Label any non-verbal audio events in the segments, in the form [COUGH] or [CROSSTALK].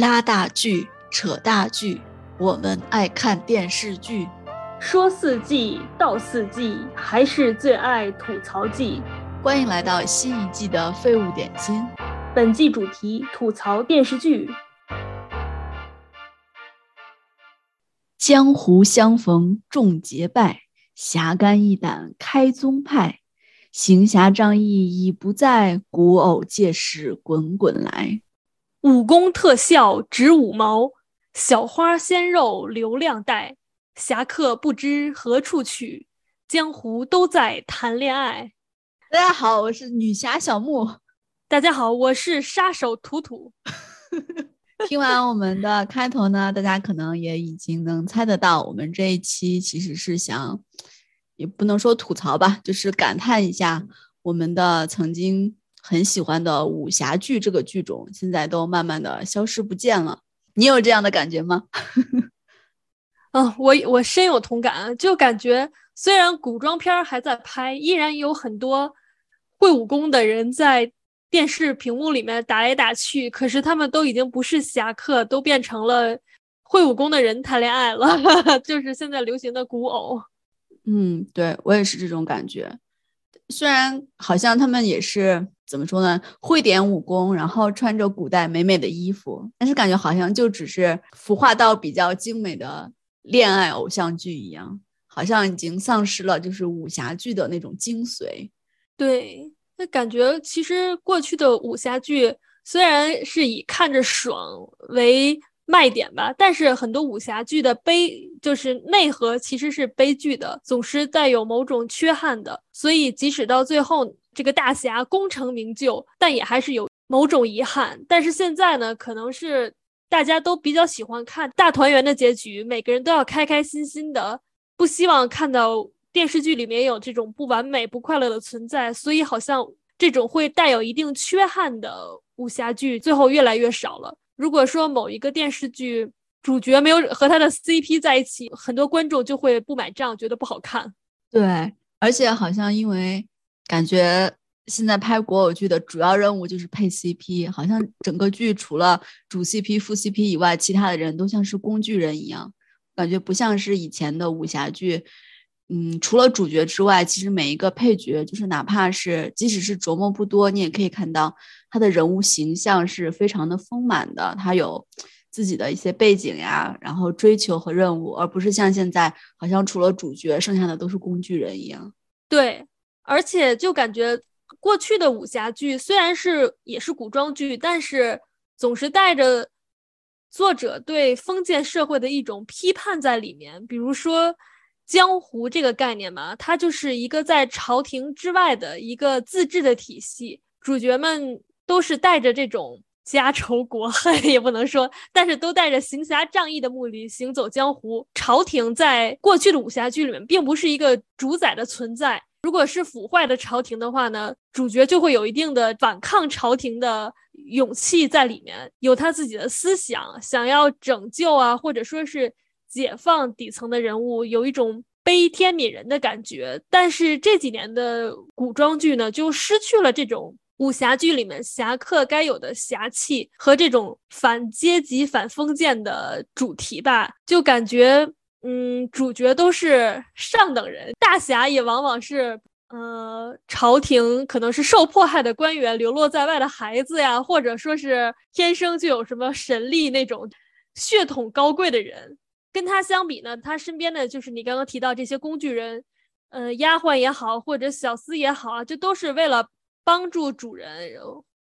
拉大锯，扯大锯，我们爱看电视剧。说四季道四季，还是最爱吐槽季。欢迎来到新一季的废物点心。本季主题吐槽电视剧。江湖相逢众结拜，侠肝义胆开宗派。行侠仗义已不在，古偶借势滚滚来。武功特效值五毛，小花鲜肉流量带，侠客不知何处去，江湖都在谈恋爱。大家好，我是女侠小木。大家好，我是杀手图图。听完我们的开头呢，大家可能也已经能猜得到，我们这一期其实是想，也不能说吐槽吧，就是感叹一下我们的曾经。很喜欢的武侠剧这个剧种，现在都慢慢的消失不见了。你有这样的感觉吗？嗯，[LAUGHS] 我我深有同感。就感觉虽然古装片还在拍，依然有很多会武功的人在电视屏幕里面打来打去，可是他们都已经不是侠客，都变成了会武功的人谈恋爱了，[LAUGHS] 就是现在流行的古偶。嗯，对我也是这种感觉。虽然好像他们也是。怎么说呢？会点武功，然后穿着古代美美的衣服，但是感觉好像就只是孵化到比较精美的恋爱偶像剧一样，好像已经丧失了就是武侠剧的那种精髓。对，那感觉其实过去的武侠剧虽然是以看着爽为卖点吧，但是很多武侠剧的悲就是内核其实是悲剧的，总是带有某种缺憾的，所以即使到最后。这个大侠功成名就，但也还是有某种遗憾。但是现在呢，可能是大家都比较喜欢看大团圆的结局，每个人都要开开心心的，不希望看到电视剧里面有这种不完美、不快乐的存在。所以，好像这种会带有一定缺憾的武侠剧，最后越来越少了。如果说某一个电视剧主角没有和他的 CP 在一起，很多观众就会不买账，觉得不好看。对，而且好像因为。感觉现在拍国偶剧的主要任务就是配 CP，好像整个剧除了主 CP、副 CP 以外，其他的人都像是工具人一样，感觉不像是以前的武侠剧。嗯，除了主角之外，其实每一个配角，就是哪怕是即使是琢磨不多，你也可以看到他的人物形象是非常的丰满的，他有自己的一些背景呀，然后追求和任务，而不是像现在好像除了主角，剩下的都是工具人一样。对。而且就感觉过去的武侠剧虽然是也是古装剧，但是总是带着作者对封建社会的一种批判在里面。比如说江湖这个概念嘛，它就是一个在朝廷之外的一个自治的体系，主角们都是带着这种家仇国恨 [LAUGHS] 也不能说，但是都带着行侠仗义的目的行走江湖。朝廷在过去的武侠剧里面并不是一个主宰的存在。如果是腐坏的朝廷的话呢，主角就会有一定的反抗朝廷的勇气在里面，有他自己的思想，想要拯救啊，或者说是解放底层的人物，有一种悲天悯人的感觉。但是这几年的古装剧呢，就失去了这种武侠剧里面侠客该有的侠气和这种反阶级、反封建的主题吧，就感觉。嗯，主角都是上等人，大侠也往往是，呃，朝廷可能是受迫害的官员，流落在外的孩子呀，或者说是天生就有什么神力那种血统高贵的人。跟他相比呢，他身边的就是你刚刚提到这些工具人，呃，丫鬟也好，或者小厮也好啊，这都是为了帮助主人，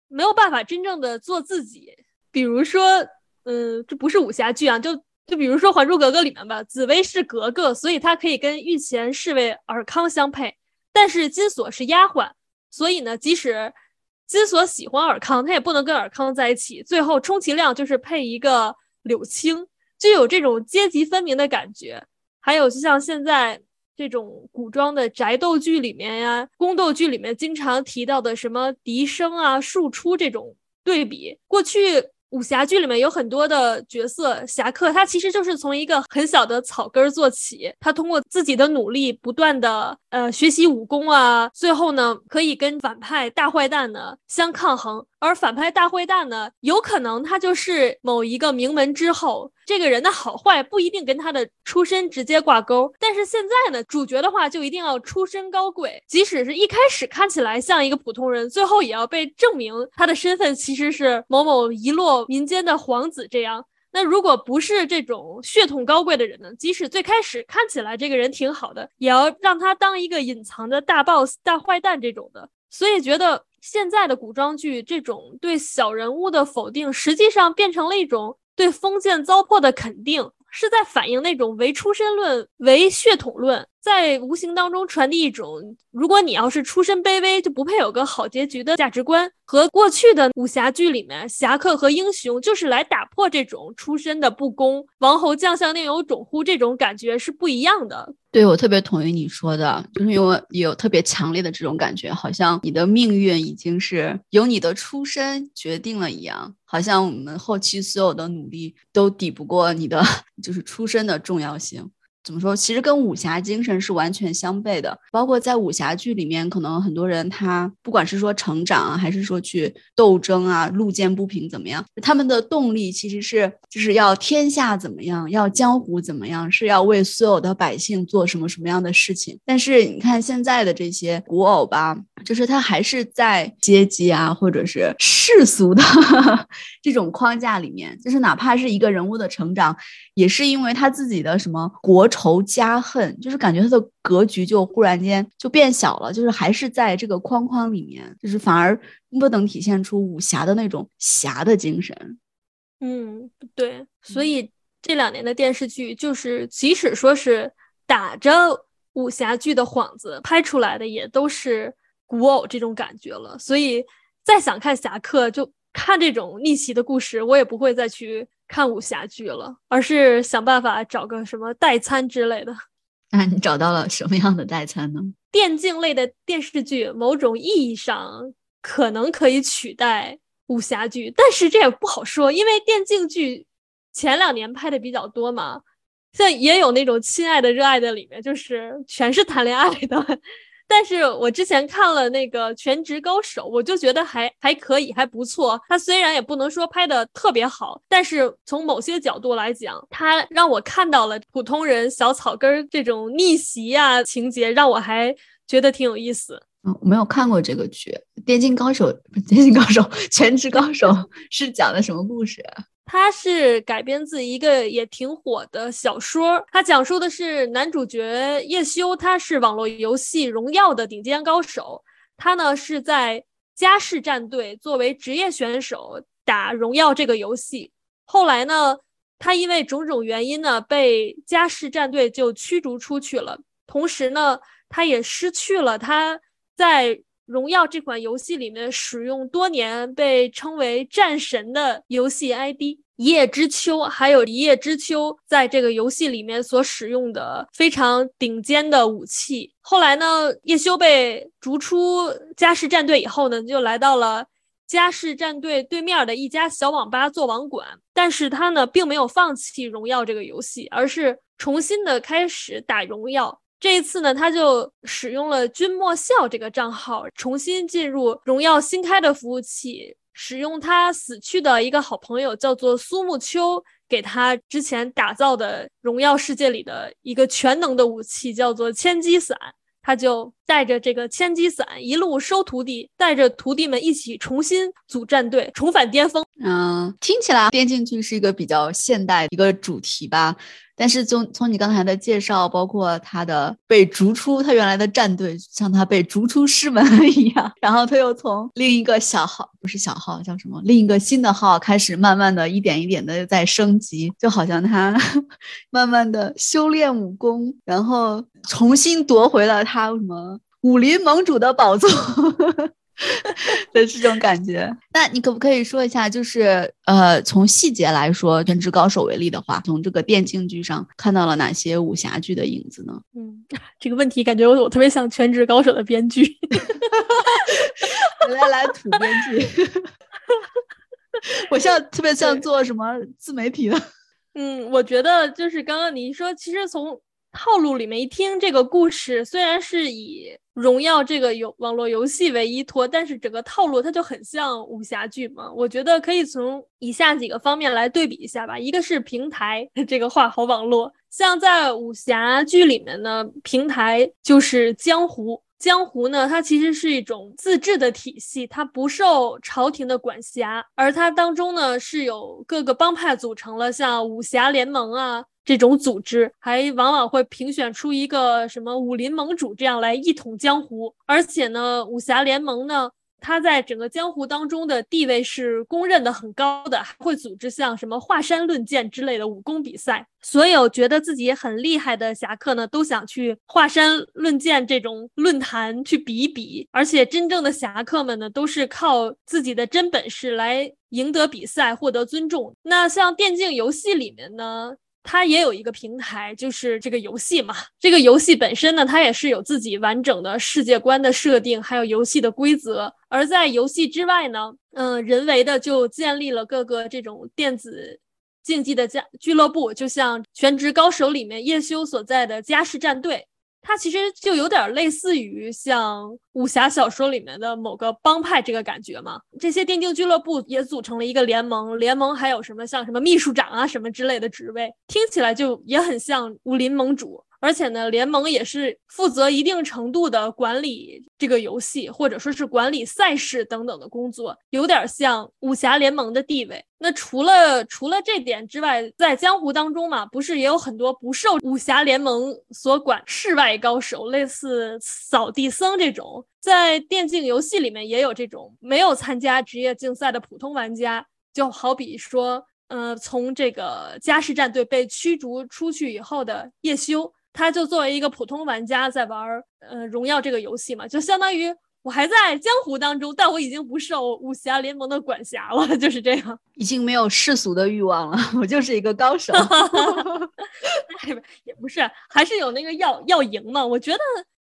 没有办法真正的做自己。比如说，嗯，这不是武侠剧啊，就。就比如说《还珠格格》里面吧，紫薇是格格，所以她可以跟御前侍卫尔康相配。但是金锁是丫鬟，所以呢，即使金锁喜欢尔康，她也不能跟尔康在一起。最后充其量就是配一个柳青，就有这种阶级分明的感觉。还有就像现在这种古装的宅斗剧里面呀，宫斗剧里面经常提到的什么笛声啊、庶出这种对比，过去。武侠剧里面有很多的角色侠客，他其实就是从一个很小的草根做起，他通过自己的努力，不断的呃学习武功啊，最后呢可以跟反派大坏蛋呢相抗衡。而反派大坏蛋呢，有可能他就是某一个名门之后，这个人的好坏不一定跟他的出身直接挂钩。但是现在呢，主角的话就一定要出身高贵，即使是一开始看起来像一个普通人，最后也要被证明他的身份其实是某某遗落民间的皇子。这样，那如果不是这种血统高贵的人呢，即使最开始看起来这个人挺好的，也要让他当一个隐藏的大 boss、大坏蛋这种的。所以觉得。现在的古装剧这种对小人物的否定，实际上变成了一种对封建糟粕的肯定，是在反映那种唯出身论、唯血统论。在无形当中传递一种，如果你要是出身卑微，就不配有个好结局的价值观，和过去的武侠剧里面侠客和英雄就是来打破这种出身的不公，王侯将相宁有种乎这种感觉是不一样的。对我特别同意你说的，就是因为有特别强烈的这种感觉，好像你的命运已经是由你的出身决定了一样，好像我们后期所有的努力都抵不过你的 [LAUGHS] 就是出身的重要性。怎么说？其实跟武侠精神是完全相悖的。包括在武侠剧里面，可能很多人他不管是说成长啊，还是说去斗争啊，路见不平怎么样，他们的动力其实是就是要天下怎么样，要江湖怎么样，是要为所有的百姓做什么什么样的事情。但是你看现在的这些古偶吧，就是他还是在阶级啊，或者是世俗的 [LAUGHS] 这种框架里面，就是哪怕是一个人物的成长，也是因为他自己的什么国。仇加恨，就是感觉他的格局就忽然间就变小了，就是还是在这个框框里面，就是反而不能体现出武侠的那种侠的精神。嗯，对，所以这两年的电视剧，就是即使说是打着武侠剧的幌子拍出来的，也都是古偶这种感觉了。所以再想看侠客，就看这种逆袭的故事，我也不会再去。看武侠剧了，而是想办法找个什么代餐之类的。[LAUGHS] 那你找到了什么样的代餐呢？电竞类的电视剧，某种意义上可能可以取代武侠剧，但是这也不好说，因为电竞剧前两年拍的比较多嘛，像也有那种亲爱的、热爱的，里面就是全是谈恋爱的。但是我之前看了那个《全职高手》，我就觉得还还可以，还不错。他虽然也不能说拍的特别好，但是从某些角度来讲，他让我看到了普通人小草根儿这种逆袭啊情节，让我还觉得挺有意思。嗯，我没有看过这个剧，《电竞高手》不《电竞高手》，《全职高手》是讲的什么故事？它是改编自一个也挺火的小说，它讲述的是男主角叶修，他是网络游戏《荣耀》的顶尖高手，他呢是在嘉世战队作为职业选手打《荣耀》这个游戏，后来呢，他因为种种原因呢，被嘉世战队就驱逐出去了，同时呢，他也失去了他在。荣耀这款游戏里面使用多年被称为战神的游戏 ID 一叶知秋，还有一叶知秋在这个游戏里面所使用的非常顶尖的武器。后来呢，叶修被逐出嘉世战队以后呢，就来到了嘉世战队对面的一家小网吧做网管。但是他呢，并没有放弃荣耀这个游戏，而是重新的开始打荣耀。这一次呢，他就使用了君莫笑这个账号，重新进入荣耀新开的服务器，使用他死去的一个好朋友叫做苏木秋给他之前打造的荣耀世界里的一个全能的武器，叫做千机伞。他就带着这个千机伞一路收徒弟，带着徒弟们一起重新组战队，重返巅峰。嗯，听起来电竞剧是一个比较现代一个主题吧。但是从从你刚才的介绍，包括他的被逐出他原来的战队，像他被逐出师门 [LAUGHS] 一样，然后他又从另一个小号，不是小号，叫什么？另一个新的号开始，慢慢的一点一点的在升级，就好像他 [LAUGHS] 慢慢的修炼武功，然后重新夺回了他什么武林盟主的宝座。[LAUGHS] 的这种感觉，那你可不可以说一下，就是呃，从细节来说，《全职高手》为例的话，从这个电竞剧上看到了哪些武侠剧的影子呢？嗯，[LAUGHS] 这个问题感觉我我特别像《全职高手》的编剧，[LAUGHS] 来来土编剧，我像特别像做什么自媒体的。嗯，我觉得就是刚刚你说，其实从套路里面一听这个故事，虽然是以荣耀这个游网络游戏为依托，但是整个套路它就很像武侠剧嘛。我觉得可以从以下几个方面来对比一下吧。一个是平台 [LAUGHS] 这个画好网络，像在武侠剧里面呢，平台就是江湖。江湖呢，它其实是一种自治的体系，它不受朝廷的管辖，而它当中呢是有各个帮派组成了，像武侠联盟啊这种组织，还往往会评选出一个什么武林盟主这样来一统江湖。而且呢，武侠联盟呢。它在整个江湖当中的地位是公认的很高的，还会组织像什么华山论剑之类的武功比赛。所有觉得自己很厉害的侠客呢，都想去华山论剑这种论坛去比一比。而且真正的侠客们呢，都是靠自己的真本事来赢得比赛，获得尊重。那像电竞游戏里面呢？它也有一个平台，就是这个游戏嘛。这个游戏本身呢，它也是有自己完整的世界观的设定，还有游戏的规则。而在游戏之外呢，嗯，人为的就建立了各个这种电子竞技的家俱乐部，就像《全职高手》里面叶修所在的嘉世战队。它其实就有点类似于像武侠小说里面的某个帮派这个感觉嘛。这些电竞俱乐部也组成了一个联盟，联盟还有什么像什么秘书长啊什么之类的职位，听起来就也很像武林盟主。而且呢，联盟也是负责一定程度的管理这个游戏，或者说是管理赛事等等的工作，有点像武侠联盟的地位。那除了除了这点之外，在江湖当中嘛，不是也有很多不受武侠联盟所管世外高手，类似扫地僧这种，在电竞游戏里面也有这种没有参加职业竞赛的普通玩家，就好比说，呃，从这个嘉世战队被驱逐出去以后的叶修。他就作为一个普通玩家在玩儿，呃，荣耀这个游戏嘛，就相当于我还在江湖当中，但我已经不受武侠联盟的管辖了，[LAUGHS] 就是这样，已经没有世俗的欲望了，[LAUGHS] 我就是一个高手。[LAUGHS] 也不是，还是有那个要要赢嘛。我觉得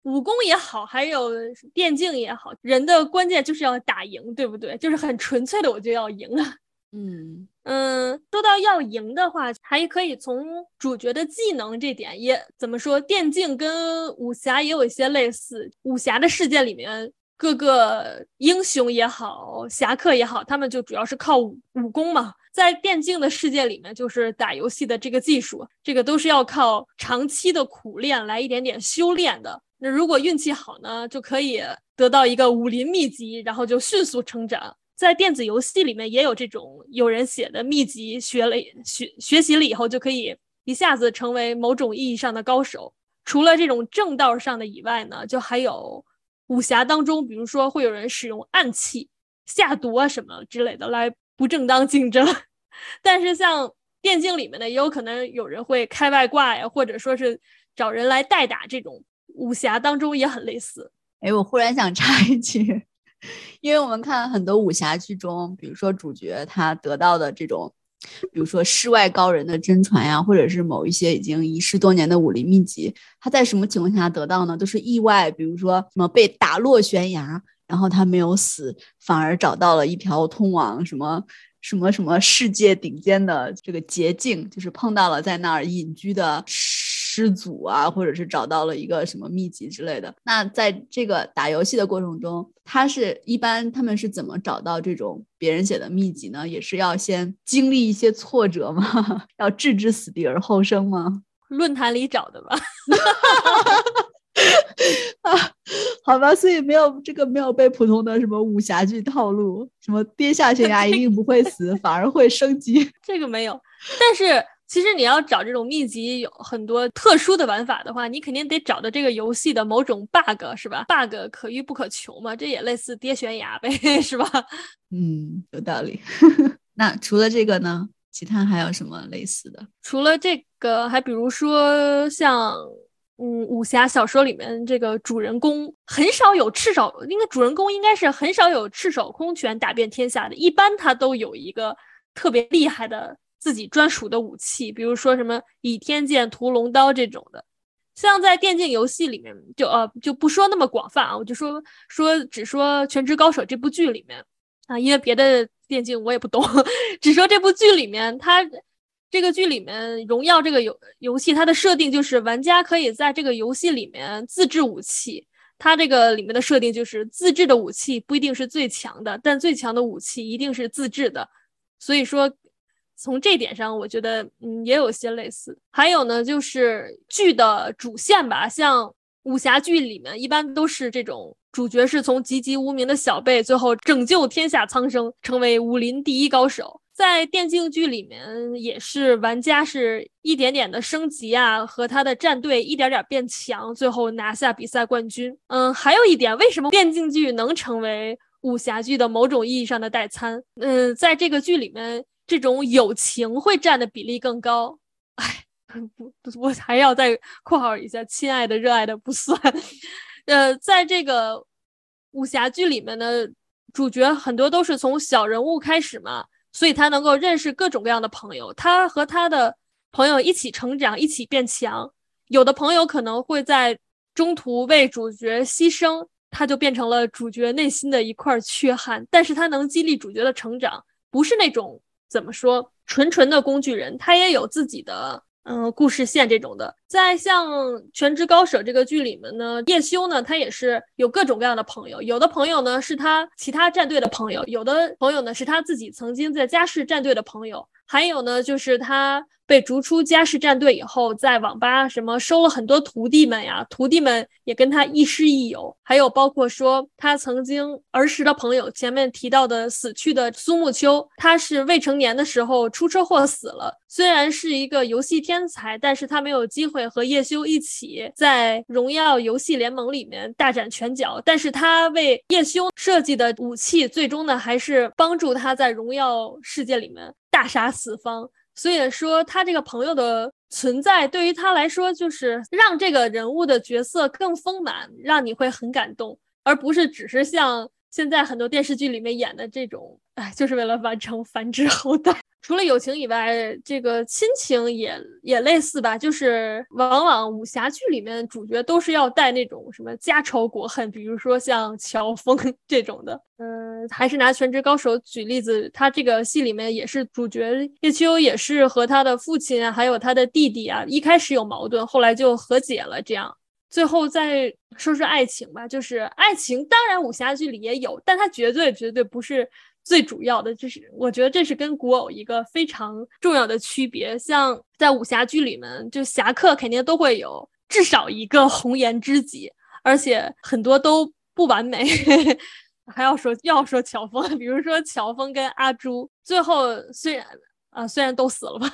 武功也好，还有电竞也好，人的关键就是要打赢，对不对？就是很纯粹的，我就要赢啊。嗯嗯，说到要赢的话，还可以从主角的技能这点也怎么说？电竞跟武侠也有一些类似。武侠的世界里面，各个英雄也好，侠客也好，他们就主要是靠武武功嘛。在电竞的世界里面，就是打游戏的这个技术，这个都是要靠长期的苦练来一点点修炼的。那如果运气好呢，就可以得到一个武林秘籍，然后就迅速成长。在电子游戏里面也有这种有人写的秘籍，学了学学习了以后就可以一下子成为某种意义上的高手。除了这种正道上的以外呢，就还有武侠当中，比如说会有人使用暗器下毒啊什么之类的来不正当竞争。[LAUGHS] 但是像电竞里面呢，也有可能有人会开外挂呀，或者说是找人来代打，这种武侠当中也很类似。哎，我忽然想插一句。因为我们看很多武侠剧中，比如说主角他得到的这种，比如说世外高人的真传呀，或者是某一些已经遗失多年的武林秘籍，他在什么情况下得到呢？都是意外，比如说什么被打落悬崖，然后他没有死，反而找到了一条通往什么什么什么世界顶尖的这个捷径，就是碰到了在那儿隐居的。师祖啊，或者是找到了一个什么秘籍之类的。那在这个打游戏的过程中，他是一般他们是怎么找到这种别人写的秘籍呢？也是要先经历一些挫折吗？[LAUGHS] 要置之死地而后生吗？论坛里找的吧。啊，[LAUGHS] [LAUGHS] 好吧，所以没有这个没有被普通的什么武侠剧套路，什么跌下悬崖一定不会死，反而会升级，这个没有，但是。其实你要找这种秘籍，有很多特殊的玩法的话，你肯定得找到这个游戏的某种 bug，是吧？bug 可遇不可求嘛，这也类似跌悬崖呗，[LAUGHS] 是吧？嗯，有道理。[LAUGHS] 那除了这个呢，其他还有什么类似的？除了这个，还比如说像，嗯，武侠小说里面这个主人公很少有赤手，应该主人公应该是很少有赤手空拳打遍天下的，一般他都有一个特别厉害的。自己专属的武器，比如说什么倚天剑、屠龙刀这种的，像在电竞游戏里面，就呃就不说那么广泛啊，我就说说只说《全职高手》这部剧里面啊，因为别的电竞我也不懂，[LAUGHS] 只说这部剧里面，它这个剧里面《荣耀》这个游游戏，它的设定就是玩家可以在这个游戏里面自制武器。它这个里面的设定就是自制的武器不一定是最强的，但最强的武器一定是自制的。所以说，从这点上，我觉得嗯也有些类似。还有呢，就是剧的主线吧，像武侠剧里面一般都是这种主角是从籍籍无名的小辈，最后拯救天下苍生，成为武林第一高手。在电竞剧里面，也是玩家是一点点的升级啊，和他的战队一点点变强，最后拿下比赛冠军。嗯，还有一点，为什么电竞剧能成为武侠剧的某种意义上的代餐？嗯，在这个剧里面，这种友情会占的比例更高。哎，[LAUGHS] 不，我还要再括号一下，亲爱的、热爱的不算。[LAUGHS] 呃，在这个武侠剧里面呢，主角很多都是从小人物开始嘛。所以他能够认识各种各样的朋友，他和他的朋友一起成长，一起变强。有的朋友可能会在中途为主角牺牲，他就变成了主角内心的一块缺憾。但是他能激励主角的成长，不是那种怎么说纯纯的工具人，他也有自己的。嗯，故事线这种的，在像《全职高手》这个剧里面呢，叶修呢，他也是有各种各样的朋友，有的朋友呢是他其他战队的朋友，有的朋友呢是他自己曾经在家世战队的朋友，还有呢就是他。被逐出嘉世战队以后，在网吧什么收了很多徒弟们呀，徒弟们也跟他亦师亦友。还有包括说他曾经儿时的朋友，前面提到的死去的苏沐秋，他是未成年的时候出车祸死了。虽然是一个游戏天才，但是他没有机会和叶修一起在荣耀游戏联盟里面大展拳脚。但是他为叶修设计的武器，最终呢还是帮助他在荣耀世界里面大杀四方。所以说，他这个朋友的存在对于他来说，就是让这个人物的角色更丰满，让你会很感动，而不是只是像现在很多电视剧里面演的这种，哎，就是为了完成繁殖后代。除了友情以外，这个亲情也也类似吧，就是往往武侠剧里面主角都是要带那种什么家仇国恨，比如说像乔峰 [LAUGHS] 这种的。嗯，还是拿《全职高手》举例子，他这个戏里面也是主角叶秋，也是和他的父亲啊，还有他的弟弟啊，一开始有矛盾，后来就和解了。这样，最后再说说爱情吧，就是爱情，当然武侠剧里也有，但它绝对绝对不是。最主要的就是，我觉得这是跟古偶一个非常重要的区别。像在武侠剧里面，就侠客肯定都会有至少一个红颜知己，而且很多都不完美。[LAUGHS] 还要说要说乔峰，比如说乔峰跟阿朱，最后虽然啊虽然都死了吧，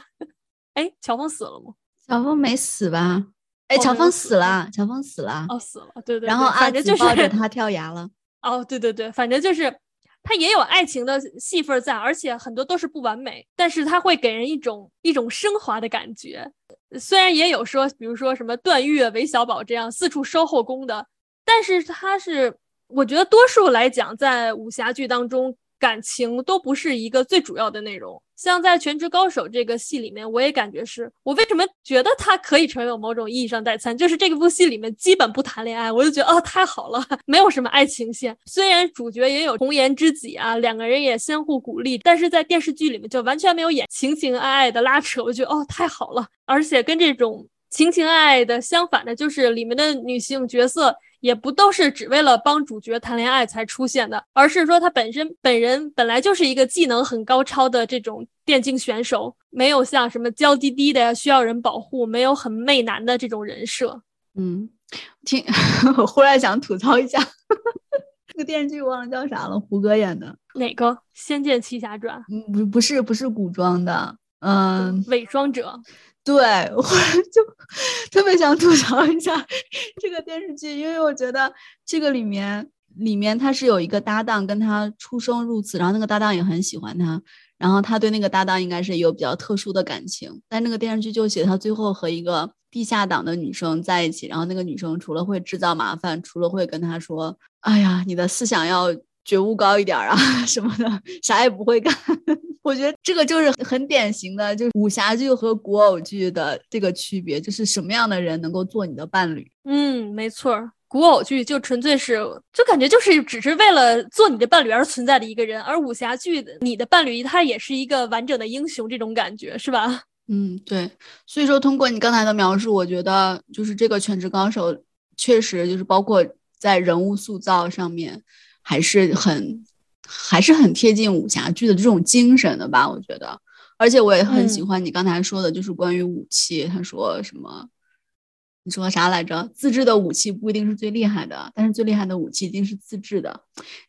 哎，乔峰死了吗？乔峰没死吧？哎，乔峰死了，乔峰死了。哦，死了，对对。然后阿就抱着 [LAUGHS] 他跳崖了。哦，对对对，反正就是。它也有爱情的戏份在，而且很多都是不完美，但是它会给人一种一种升华的感觉。虽然也有说，比如说什么段誉、韦小宝这样四处收后宫的，但是它是，我觉得多数来讲，在武侠剧当中。感情都不是一个最主要的内容，像在《全职高手》这个戏里面，我也感觉是我为什么觉得它可以成为某种意义上代餐，就是这个部戏里面基本不谈恋爱，我就觉得哦太好了，[LAUGHS] 没有什么爱情线。虽然主角也有红颜知己啊，两个人也相互鼓励，但是在电视剧里面就完全没有演情情爱爱的拉扯，我觉得哦太好了。而且跟这种情情爱爱的相反的，就是里面的女性角色。也不都是只为了帮主角谈恋爱才出现的，而是说她本身本人本来就是一个技能很高超的这种电竞选手，没有像什么娇滴滴的需要人保护，没有很媚男的这种人设。嗯，听 [LAUGHS] 我忽然想吐槽一下，[LAUGHS] 这个电视剧忘了叫啥了，胡歌演的哪个《仙剑奇侠传》？嗯，不不是不是古装的，嗯，伪装者。对，[LAUGHS] 我就特别想吐槽一下这个电视剧，因为我觉得这个里面里面他是有一个搭档跟他出生入死，然后那个搭档也很喜欢他，然后他对那个搭档应该是有比较特殊的感情，但那个电视剧就写他最后和一个地下党的女生在一起，然后那个女生除了会制造麻烦，除了会跟他说，哎呀，你的思想要觉悟高一点啊 [LAUGHS] 什么的，啥也不会干。[LAUGHS] 我觉得这个就是很典型的，就是武侠剧和古偶剧的这个区别，就是什么样的人能够做你的伴侣。嗯，没错，古偶剧就纯粹是，就感觉就是只是为了做你的伴侣而存在的一个人，而武侠剧的你的伴侣他也是一个完整的英雄，这种感觉是吧？[LAUGHS] 嗯，对。所以说，通过你刚才的描述，我觉得就是这个《全职高手》确实就是包括在人物塑造上面，还是很还是很贴近武侠剧的这种精神的吧？我觉得。而且我也很喜欢你刚才说的，就是关于武器。他说什么？你说啥来着？自制的武器不一定是最厉害的，但是最厉害的武器一定是自制的。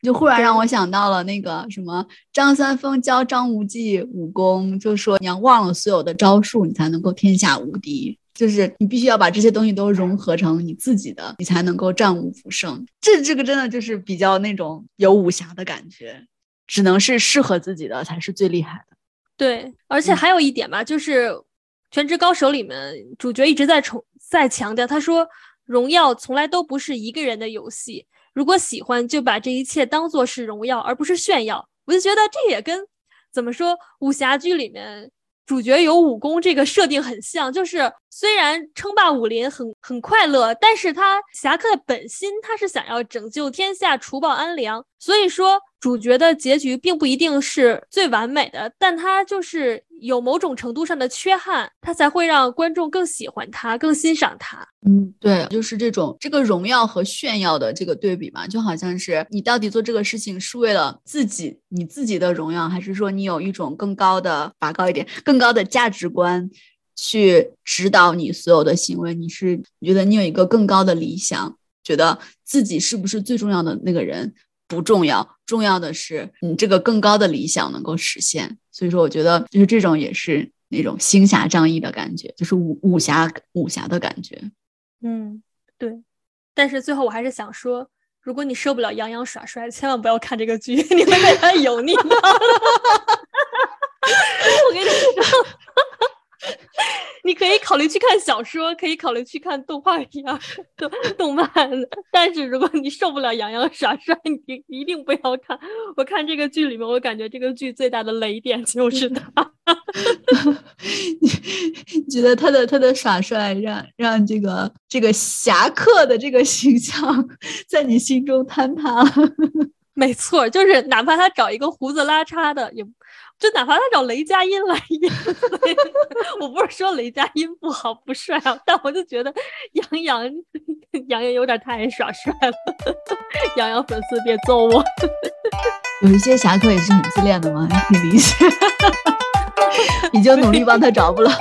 就忽然让我想到了那个什么张三丰教张无忌武功，就说你要忘了所有的招数，你才能够天下无敌。就是你必须要把这些东西都融合成你自己的，你才能够战无不胜。这这个真的就是比较那种有武侠的感觉，只能是适合自己的才是最厉害的。对，而且还有一点吧，就是《全职高手》里面主角一直在重在强调，他说荣耀从来都不是一个人的游戏，如果喜欢就把这一切当做是荣耀，而不是炫耀。我就觉得这也跟怎么说武侠剧里面主角有武功这个设定很像，就是虽然称霸武林很很快乐，但是他侠客的本心他是想要拯救天下，除暴安良，所以说。主角的结局并不一定是最完美的，但他就是有某种程度上的缺憾，他才会让观众更喜欢他，更欣赏他。嗯，对，就是这种这个荣耀和炫耀的这个对比嘛，就好像是你到底做这个事情是为了自己你自己的荣耀，还是说你有一种更高的拔高一点更高的价值观去指导你所有的行为？你是你觉得你有一个更高的理想，觉得自己是不是最重要的那个人？不重要，重要的是你这个更高的理想能够实现。所以说，我觉得就是这种也是那种行侠仗义的感觉，就是武武侠武侠的感觉。嗯，对。但是最后我还是想说，如果你受不了杨洋耍帅，千万不要看这个剧，[LAUGHS] 你会被他 [LAUGHS] 油腻的。[LAUGHS] 我跟你说。你可以考虑去看小说，可以考虑去看动画片、动动漫。但是如果你受不了杨洋耍帅，你一定不要看。我看这个剧里面，我感觉这个剧最大的雷点就是他。[LAUGHS] [LAUGHS] 你觉得他的他的耍帅让让这个这个侠客的这个形象 [LAUGHS] 在你心中坍塌了？没错，就是哪怕他找一个胡子拉碴的也。就哪怕他找雷佳音来演，[LAUGHS] 我不是说雷佳音不好不帅啊，但我就觉得杨洋杨洋有点太耍帅了。杨洋粉丝别揍我。有一些侠客也是很自恋的嘛，可以理解。[LAUGHS] 已经努力帮他找不了。[LAUGHS]